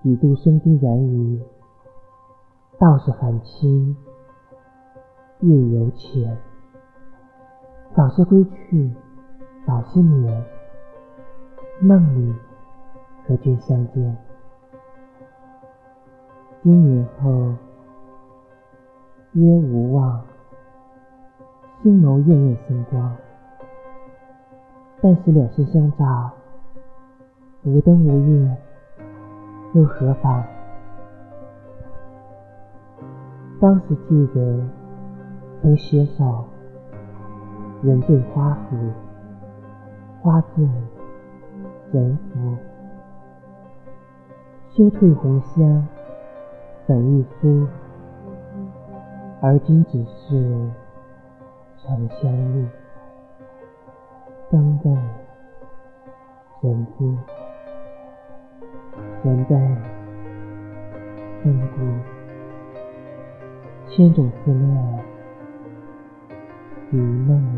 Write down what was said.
几度生低软语，道是寒清，夜犹浅。早些归去，早些眠，梦里和君相见。今年后，约无望，星眸艳艳星光。但是两心相照，无灯无月，又何妨？当时记得曾携手，人醉花扶，花醉人扶。休褪红香，粉玉酥，而今只是沉香绿。灯被人孤，人被灯孤，千种思念，如梦。